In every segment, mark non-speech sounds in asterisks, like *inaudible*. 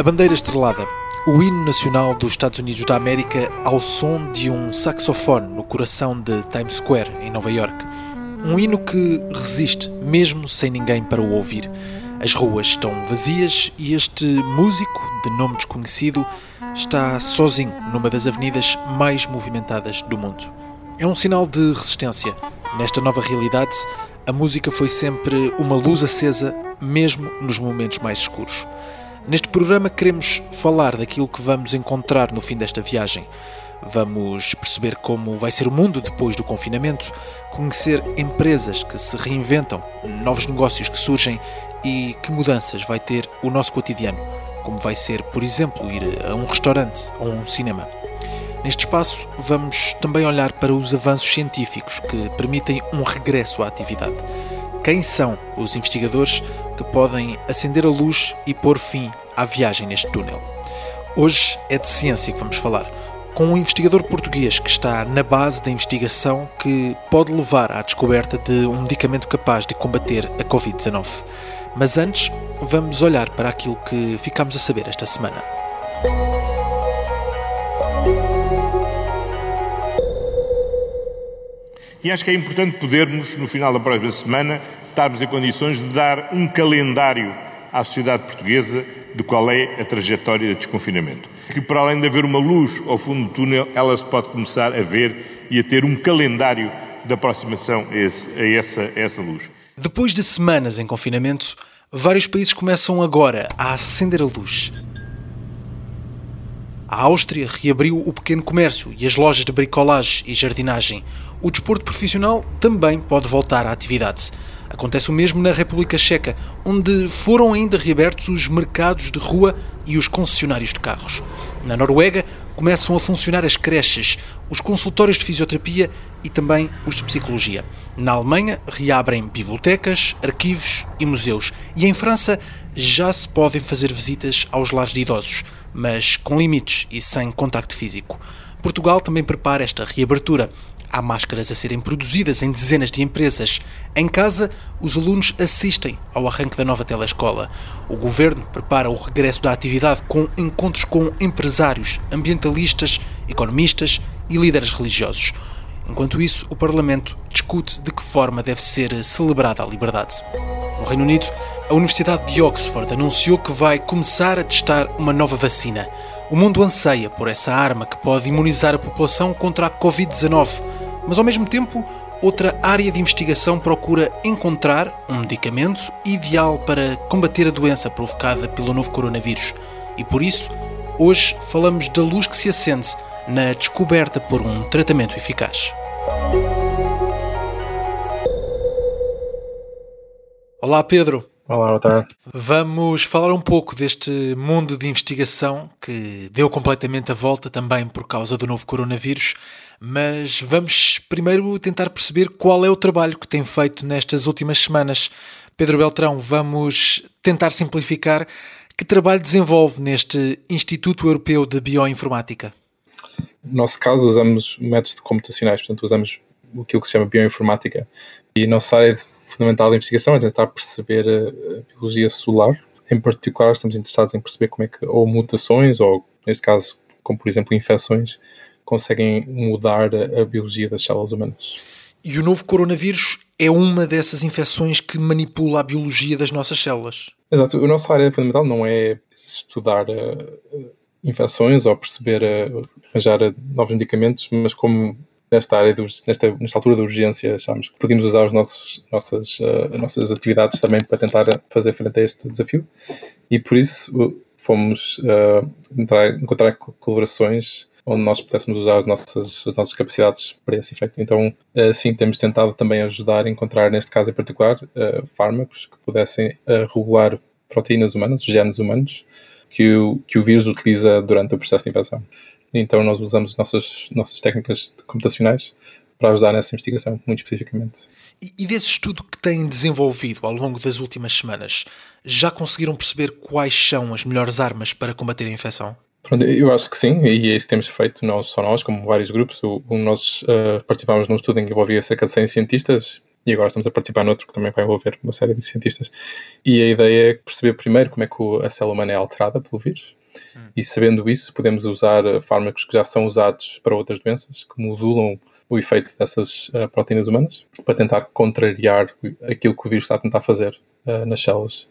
A bandeira estrelada, o hino nacional dos Estados Unidos da América ao som de um saxofone no coração de Times Square, em Nova York. Um hino que resiste, mesmo sem ninguém para o ouvir. As ruas estão vazias e este músico, de nome desconhecido, está sozinho numa das avenidas mais movimentadas do mundo. É um sinal de resistência. Nesta nova realidade, a música foi sempre uma luz acesa, mesmo nos momentos mais escuros. Neste programa queremos falar daquilo que vamos encontrar no fim desta viagem. Vamos perceber como vai ser o mundo depois do confinamento, conhecer empresas que se reinventam, novos negócios que surgem e que mudanças vai ter o nosso cotidiano, como vai ser, por exemplo, ir a um restaurante ou um cinema. Neste espaço, vamos também olhar para os avanços científicos que permitem um regresso à atividade. Quem são os investigadores que podem acender a luz e pôr fim à viagem neste túnel? Hoje é de ciência que vamos falar, com um investigador português que está na base da investigação que pode levar à descoberta de um medicamento capaz de combater a Covid-19. Mas antes, vamos olhar para aquilo que ficamos a saber esta semana. E acho que é importante podermos, no final da próxima semana, estarmos em condições de dar um calendário à sociedade portuguesa de qual é a trajetória de desconfinamento. Que, para além de haver uma luz ao fundo do túnel, ela se pode começar a ver e a ter um calendário de aproximação a, esse, a, essa, a essa luz. Depois de semanas em confinamento, vários países começam agora a acender a luz. A Áustria reabriu o pequeno comércio e as lojas de bricolagem e jardinagem. O desporto profissional também pode voltar à atividade. Acontece o mesmo na República Checa, onde foram ainda reabertos os mercados de rua e os concessionários de carros. Na Noruega começam a funcionar as creches, os consultórios de fisioterapia e também os de psicologia. Na Alemanha reabrem bibliotecas, arquivos e museus. E em França já se podem fazer visitas aos lares de idosos, mas com limites e sem contacto físico. Portugal também prepara esta reabertura. Há máscaras a serem produzidas em dezenas de empresas. Em casa, os alunos assistem ao arranque da nova telescola. O governo prepara o regresso da atividade com encontros com empresários, ambientalistas, economistas e líderes religiosos. Enquanto isso, o Parlamento discute de que forma deve ser celebrada a liberdade. No Reino Unido, a Universidade de Oxford anunciou que vai começar a testar uma nova vacina. O mundo anseia por essa arma que pode imunizar a população contra a Covid-19, mas ao mesmo tempo, outra área de investigação procura encontrar um medicamento ideal para combater a doença provocada pelo novo coronavírus. E por isso, hoje falamos da luz que se acende na descoberta por um tratamento eficaz. Olá, Pedro. Olá, boa tarde. Vamos falar um pouco deste mundo de investigação que deu completamente a volta também por causa do novo coronavírus, mas vamos primeiro tentar perceber qual é o trabalho que tem feito nestas últimas semanas. Pedro Beltrão, vamos tentar simplificar que trabalho desenvolve neste Instituto Europeu de Bioinformática. No nosso caso, usamos métodos computacionais, portanto, usamos aquilo que se chama bioinformática. E a nossa área fundamental da investigação é tentar perceber a biologia celular. Em particular, estamos interessados em perceber como é que, ou mutações, ou neste caso, como por exemplo, infecções, conseguem mudar a biologia das células humanas. E o novo coronavírus é uma dessas infecções que manipula a biologia das nossas células. Exato. A nossa área fundamental não é estudar uh, infecções ou perceber, uh, arranjar novos medicamentos, mas como nesta área, de, nesta, nesta altura urgência, achamos que podíamos usar as nossas, uh, nossas atividades também para tentar fazer frente a este desafio. E por isso fomos uh, entrar, encontrar colaborações onde nós pudéssemos usar as nossas, as nossas capacidades para esse efeito. Então, assim, temos tentado também ajudar a encontrar, neste caso em particular, uh, fármacos que pudessem uh, regular proteínas humanas, genes humanos, que o, que o vírus utiliza durante o processo de infecção. Então nós usamos nossas, nossas técnicas computacionais para ajudar nessa investigação, muito especificamente. E, e desse estudo que têm desenvolvido ao longo das últimas semanas, já conseguiram perceber quais são as melhores armas para combater a infecção? Pronto, eu acho que sim, e é isso que temos feito, não só nós, como vários grupos. O, o nós uh, participámos num estudo em que envolvia cerca de 100 cientistas e agora estamos a participar noutro que também vai envolver uma série de cientistas. E a ideia é perceber primeiro como é que a célula humana é alterada pelo vírus. E sabendo isso, podemos usar eh, fármacos que já são usados para outras doenças, que modulam o efeito dessas uh, proteínas humanas, para tentar contrariar aquilo que o vírus está a tentar fazer uh, nas células.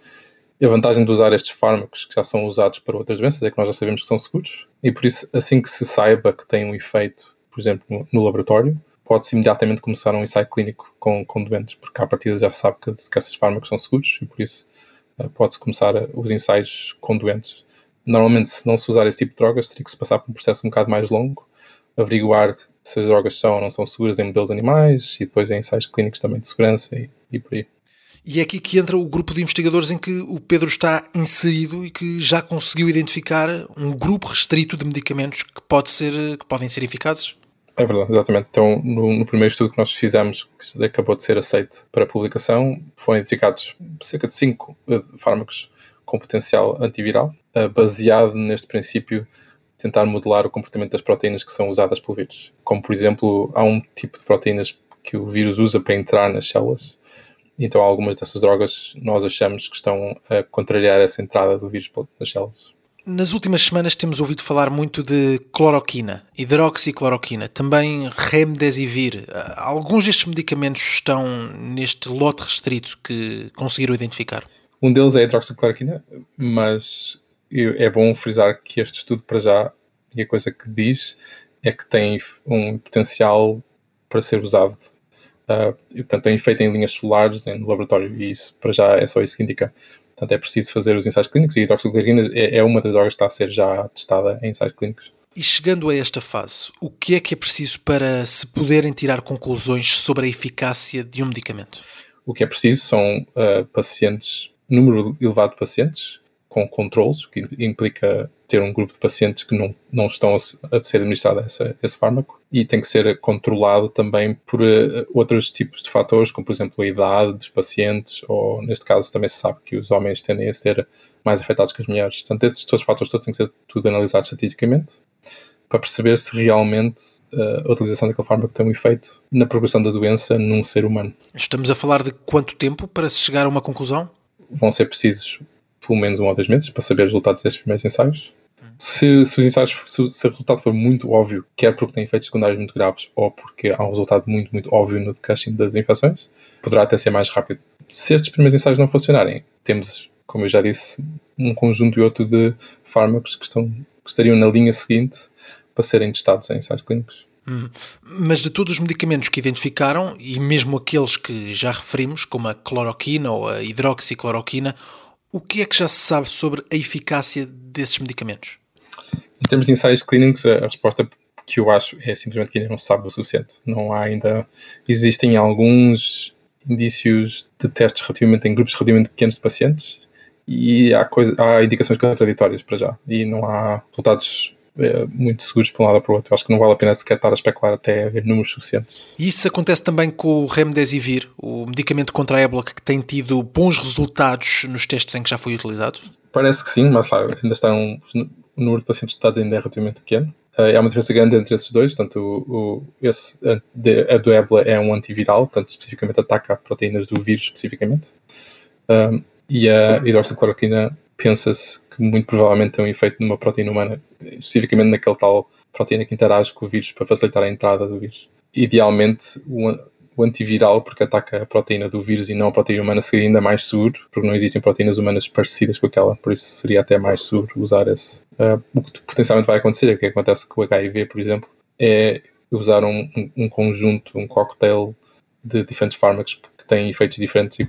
E a vantagem de usar estes fármacos que já são usados para outras doenças é que nós já sabemos que são seguros, e por isso, assim que se saiba que tem um efeito, por exemplo, no, no laboratório, pode-se imediatamente começar um ensaio clínico com, com doentes, porque à partida já se sabe que, que esses fármacos são seguros e por isso uh, pode-se começar os ensaios com doentes. Normalmente, se não se usar esse tipo de drogas, teria que se passar por um processo um bocado mais longo, averiguar se as drogas são ou não são seguras em modelos animais e depois em ensaios clínicos também de segurança e, e por aí. E é aqui que entra o grupo de investigadores em que o Pedro está inserido e que já conseguiu identificar um grupo restrito de medicamentos que, pode ser, que podem ser eficazes? É verdade, exatamente. Então, no, no, primeiro estudo que nós fizemos, que acabou de ser aceito para publicação, foram identificados cerca de cinco uh, fármacos com potencial antiviral, baseado neste princípio tentar modelar o comportamento das proteínas que são usadas pelo vírus. Como, por exemplo, há um tipo de proteínas que o vírus usa para entrar nas células, então algumas dessas drogas nós achamos que estão a contrariar essa entrada do vírus nas células. Nas últimas semanas temos ouvido falar muito de cloroquina, hidroxicloroquina, também remdesivir. Alguns destes medicamentos estão neste lote restrito que conseguiram identificar? Um deles é a hidroxicloroquina, mas é bom frisar que este estudo para já, e a coisa que diz, é que tem um potencial para ser usado. Uh, e, portanto, tem efeito em linhas solares no laboratório, e isso para já é só isso que indica. Portanto, é preciso fazer os ensaios clínicos e a hidroxicloroquina é, é uma das drogas que está a ser já testada em ensaios clínicos. E chegando a esta fase, o que é que é preciso para se poderem tirar conclusões sobre a eficácia de um medicamento? O que é preciso são uh, pacientes, número elevado de pacientes, com controles, que implica ter um grupo de pacientes que não, não estão a, a ser administrado esse, esse fármaco e tem que ser controlado também por uh, outros tipos de fatores, como por exemplo a idade dos pacientes, ou neste caso também se sabe que os homens tendem a ser mais afetados que as mulheres. Portanto, esses dois fatores todos têm que ser tudo analisados estatisticamente para perceber se realmente uh, a utilização daquele fármaco tem um efeito na progressão da doença num ser humano. Estamos a falar de quanto tempo para se chegar a uma conclusão? Vão ser precisos pelo menos um ou dois meses para saber os resultados desses primeiros ensaios. Se, se, os ensaios, se, se, o resultado for muito óbvio, quer porque tem efeitos secundários muito graves ou porque há um resultado muito, muito óbvio no decréscimo das infecções, poderá até ser mais rápido. Se estes primeiros ensaios não funcionarem, temos, como eu já disse, um conjunto e outro de fármacos que, estão, que estariam na linha seguinte para serem testados em ensaios clínicos. Hum. Mas de todos os medicamentos que identificaram, e mesmo aqueles que já referimos, como a cloroquina ou a hidroxicloroquina, o que é que já se sabe sobre a eficácia desses medicamentos? Em termos de ensaios clínicos, a resposta que eu acho é simplesmente que ainda não se sabe o suficiente. Não há ainda. Existem alguns indícios de testes relativamente em grupos relativamente pequenos de pacientes e há, coisa, há indicações contraditórias para já e não há resultados é, muito seguros para um lado ou para o outro. Eu acho que não vale a pena sequer estar a especular até haver números suficientes. E isso acontece também com o Remdesivir, o medicamento contra a ébola que tem tido bons resultados nos testes em que já foi utilizado? Parece que sim, mas lá ainda está um, o número de pacientes testados ainda é relativamente pequeno. Uh, há uma diferença grande entre esses dois, portanto, o, o, esse, a, de, a do ébola é um antiviral, portanto, especificamente ataca proteínas do vírus especificamente. Uh, e a hidroxicloroquina pensa-se que muito provavelmente tem um efeito numa proteína humana, especificamente naquele tal proteína que interage com o vírus para facilitar a entrada do vírus. Idealmente, o, o antiviral, porque ataca a proteína do vírus e não a proteína humana, seria ainda mais seguro, porque não existem proteínas humanas parecidas com aquela, por isso seria até mais seguro usar esse. Uh, o que potencialmente vai acontecer, o que acontece com o HIV, por exemplo, é usar um, um, conjunto, um cocktail de diferentes fármacos que têm efeitos diferentes e,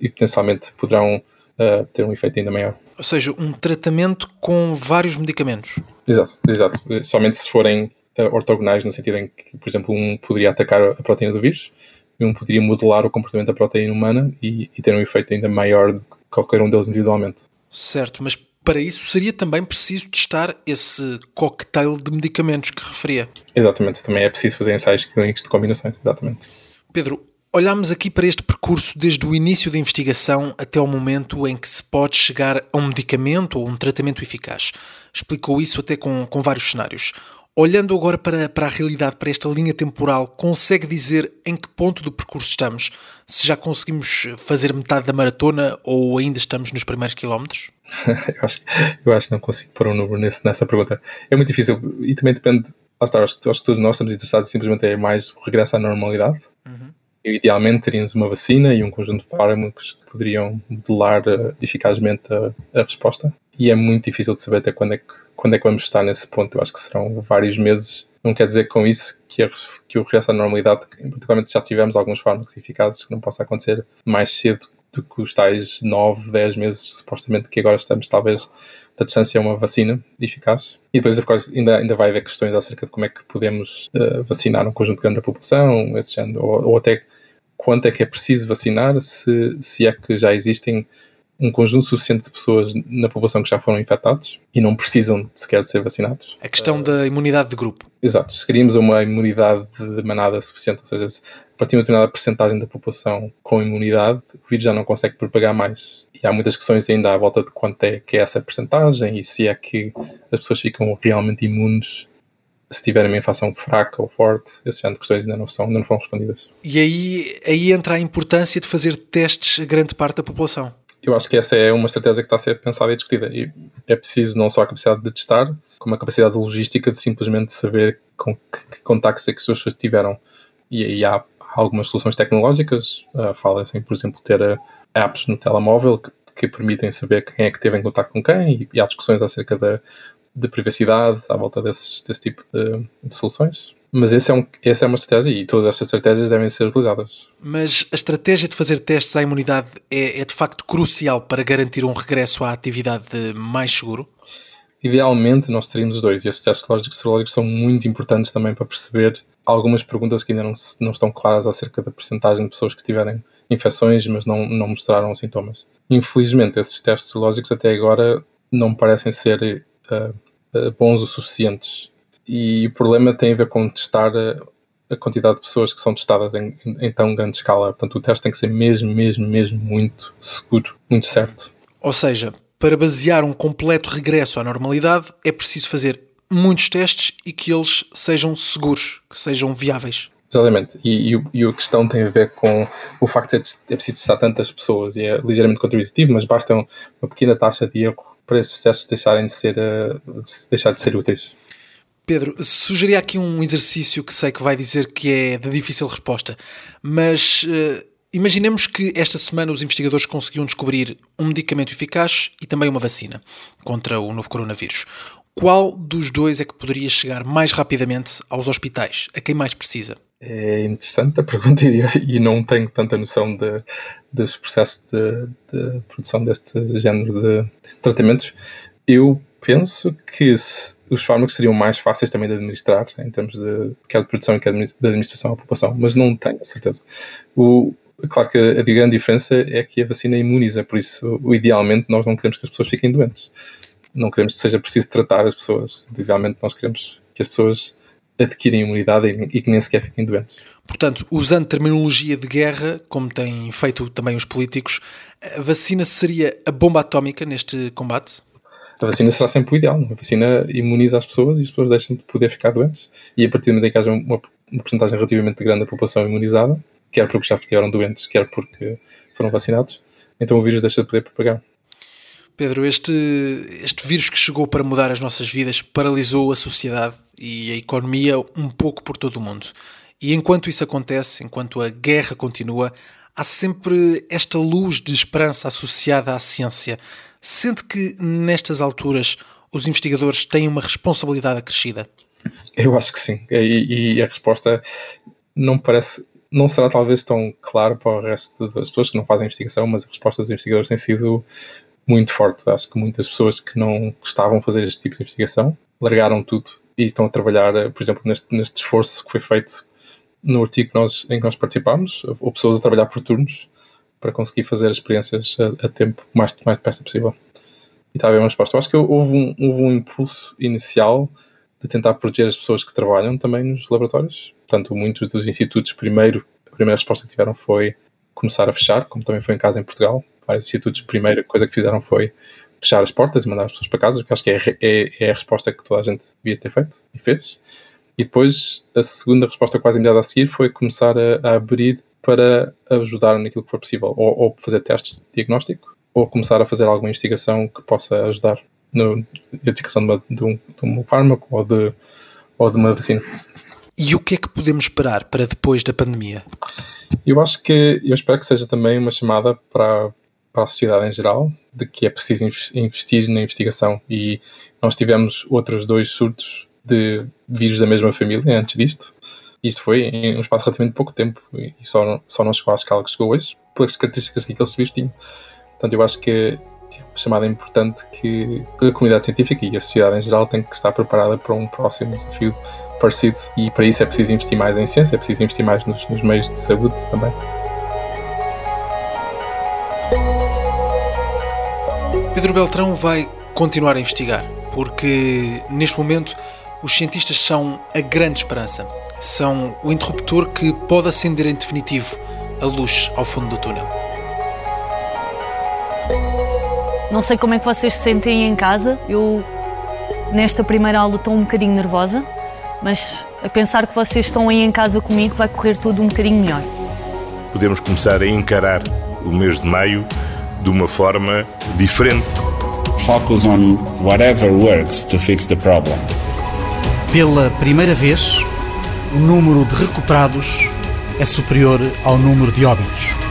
e potencialmente poderão uh, ter um efeito ainda maior. Ou seja, um tratamento com vários medicamentos. Exato, exato. Somente se forem uh, ortogonais, no sentido em que, por exemplo, um poderia atacar a proteína do vírus e um poderia modelar o comportamento da proteína humana e, e ter um efeito ainda maior qualquer um deles individualmente. Certo, mas para isso seria também preciso testar esse cocktail de medicamentos que referia. Exatamente, também é preciso fazer ensaios clínicos de combinações, exatamente. Pedro, olhamos aqui para este percurso desde o início da investigação até ao momento em que se pode chegar a um medicamento ou um tratamento eficaz. Explicou isso até com, com vários cenários. Olhando agora para, para a realidade, para esta linha temporal, consegue dizer em que ponto do percurso estamos? Se já conseguimos fazer metade da maratona ou ainda estamos nos primeiros quilómetros? *laughs* eu, acho, eu acho que não consigo pôr um número nesse, nessa pergunta. É muito difícil e também depende. Acho que, todos nós estamos interessados simplesmente é mais o regresso à normalidade. Idealmente teríamos uma vacina e um conjunto de fármacos que poderiam modelar uh, eficazmente a, a resposta. E é muito difícil de saber até quando é que quando é que vamos estar nesse ponto? Eu acho que serão vários meses. Não quer dizer com isso que, a, que o regresso à normalidade, particularmente se já tivemos alguns fármacos eficazes, que não possa acontecer mais cedo do que os tais 9, 10 meses, supostamente, que agora estamos, talvez, da distância a uma vacina eficaz. E depois, ainda, ainda vai haver questões acerca de como é que podemos uh, vacinar um conjunto grande da população, esse género, ou, ou até quanto é que é preciso vacinar, se, se é que já existem um conjunto suficiente de pessoas na população que já foram infectados e não precisam sequer de ser vacinados. A questão da imunidade de grupo. Exato. Se queríamos uma imunidade de manada suficiente, ou seja, a partir de uma determinada percentagem da população com imunidade, o vírus já não consegue propagar mais. E há muitas questões ainda à volta de quanto é que é essa percentagem e se é que as pessoas ficam realmente imunes se tiverem uma infecção fraca ou forte, esse tipo de questões ainda não, são, ainda não foram respondidas. E aí, aí entra a importância de fazer testes a grande parte da população eu acho que essa é uma estratégia que está a ser pensada e discutida. E é preciso não só a capacidade de testar, como a capacidade logística de simplesmente saber com que, contactos é que as pessoas tiveram. E aí há algumas soluções tecnológicas, uh, fala-se em, por exemplo, ter uh, apps no telemóvel que, que, permitem saber quem é que teve em contato com quem e, e há discussões acerca da, de privacidade à volta desses, desse tipo de, de soluções. Mas esse é um, essa é uma estratégia e todas estas estratégias devem ser utilizadas. Mas a estratégia de fazer testes à imunidade é, é de facto crucial para garantir um regresso à atividade mais seguro? Idealmente nós teríamos os dois e esses testes lógicos serológicos são muito importantes também para perceber algumas perguntas que ainda não, não estão claras acerca da percentagem de pessoas que tiverem infecções mas não, não mostraram sintomas. Infelizmente esses testes serológicos até agora não parecem ser uh, bons o suficientes e o problema tem a ver com testar a, quantidade de pessoas que são testadas em, em, tão grande escala. Portanto, o teste tem que ser mesmo, mesmo, mesmo muito seguro, muito certo. Ou seja, para basear um completo regresso à normalidade, é preciso fazer muitos testes e que eles sejam seguros, que sejam viáveis. Exatamente, e, e, e, a questão tem a ver com o facto de é preciso testar tantas pessoas e é ligeiramente contributivo, mas basta uma pequena taxa de erro para esses testes deixarem de ser, uh, deixar de ser úteis. Pedro, sugeria aqui um exercício que sei que vai dizer que é de difícil resposta, mas uh, imaginemos que esta semana os investigadores conseguiam descobrir um medicamento eficaz e também uma vacina contra o novo coronavírus. Qual dos dois é que poderia chegar mais rapidamente aos hospitais? A quem mais precisa? É interessante a pergunta *laughs* e não tenho tanta noção de, dos processos de, de produção deste género de tratamentos. Eu penso que os fármacos seriam mais fáceis também de administrar, em termos de quer de produção e quer de administração à população, mas não tenho a certeza. O, claro que a grande diferença é que a vacina imuniza, por isso, idealmente, nós não queremos que as pessoas fiquem doentes. Não queremos que seja preciso tratar as pessoas. Idealmente, nós queremos que as pessoas adquirem imunidade e, que nem sequer fiquem doentes. Portanto, usando terminologia de guerra, como têm feito também os políticos, a vacina seria a bomba atómica neste combate? a vacina será sempre o ideal. A vacina imuniza as pessoas e as pessoas deixam de poder ficar doentes. E a partir do momento em que haja uma, uma porcentagem relativamente grande da população imunizada, quer porque já estiveram doentes, quer porque foram vacinados, então o vírus deixa de poder propagar. Pedro, este, este vírus que chegou para mudar as nossas vidas paralisou a sociedade e a economia um pouco por todo o mundo. E enquanto isso acontece, enquanto a guerra continua, há sempre esta luz de esperança associada à ciência. Sente que nestas alturas os investigadores têm uma responsabilidade acrescida? Eu acho que sim. E, e a resposta não parece, não será talvez tão clara para o resto das pessoas que não fazem investigação, mas a resposta dos investigadores tem sido muito forte. Acho que muitas pessoas que não gostavam de fazer este tipo de investigação largaram tudo e estão a trabalhar, por exemplo, neste, neste esforço que foi feito no artigo que nós, em que nós participámos, houve pessoas a trabalhar por turnos para conseguir fazer as experiências a, a tempo mais, mais depressa possível. E está a haver uma resposta. Eu acho que houve um, houve um impulso inicial de tentar proteger as pessoas que trabalham também nos laboratórios. Portanto, muitos dos institutos, primeiro, a primeira resposta que tiveram foi começar a fechar, como também foi em casa em Portugal. Vários institutos, a primeira coisa que fizeram foi fechar as portas e mandar as pessoas para casa, que acho que é, é, é, a resposta que toda a gente devia ter feito e fez. E depois, a segunda resposta quase imediata a seguir foi começar a, a abrir para ajudar naquilo que for possível, ou, ou, fazer testes de diagnóstico, ou começar a fazer alguma investigação que possa ajudar na identificação de, uma, de, um, de um fármaco ou de, ou de uma vacina. E o que é que podemos esperar para depois da pandemia? Eu acho que, eu espero que seja também uma chamada para, para a sociedade em geral, de que é preciso investir na investigação. E nós tivemos outros dois surtos de vírus da mesma família antes disto. Isto foi em um espaço relativamente pouco tempo e só, só não chegou à escala que chegou hoje, pelas características que aqueles vírus tinham. Portanto, eu acho que é uma chamada importante que a comunidade científica e a sociedade em geral tem que estar preparada para um próximo desafio parecido. E para isso é preciso investir mais em ciência, é preciso investir mais nos, nos meios de saúde também. Pedro Beltrão vai continuar a investigar, porque neste momento os cientistas são a grande esperança. São o interruptor que pode acender em definitivo a luz ao fundo do túnel. Não sei como é que vocês se sentem em casa. Eu, nesta primeira aula, estou um bocadinho nervosa, mas a pensar que vocês estão aí em casa comigo vai correr tudo um bocadinho melhor. Podemos começar a encarar o mês de maio de uma forma diferente. Focus on whatever works to fix the problem. Pela primeira vez, o número de recuperados é superior ao número de óbitos.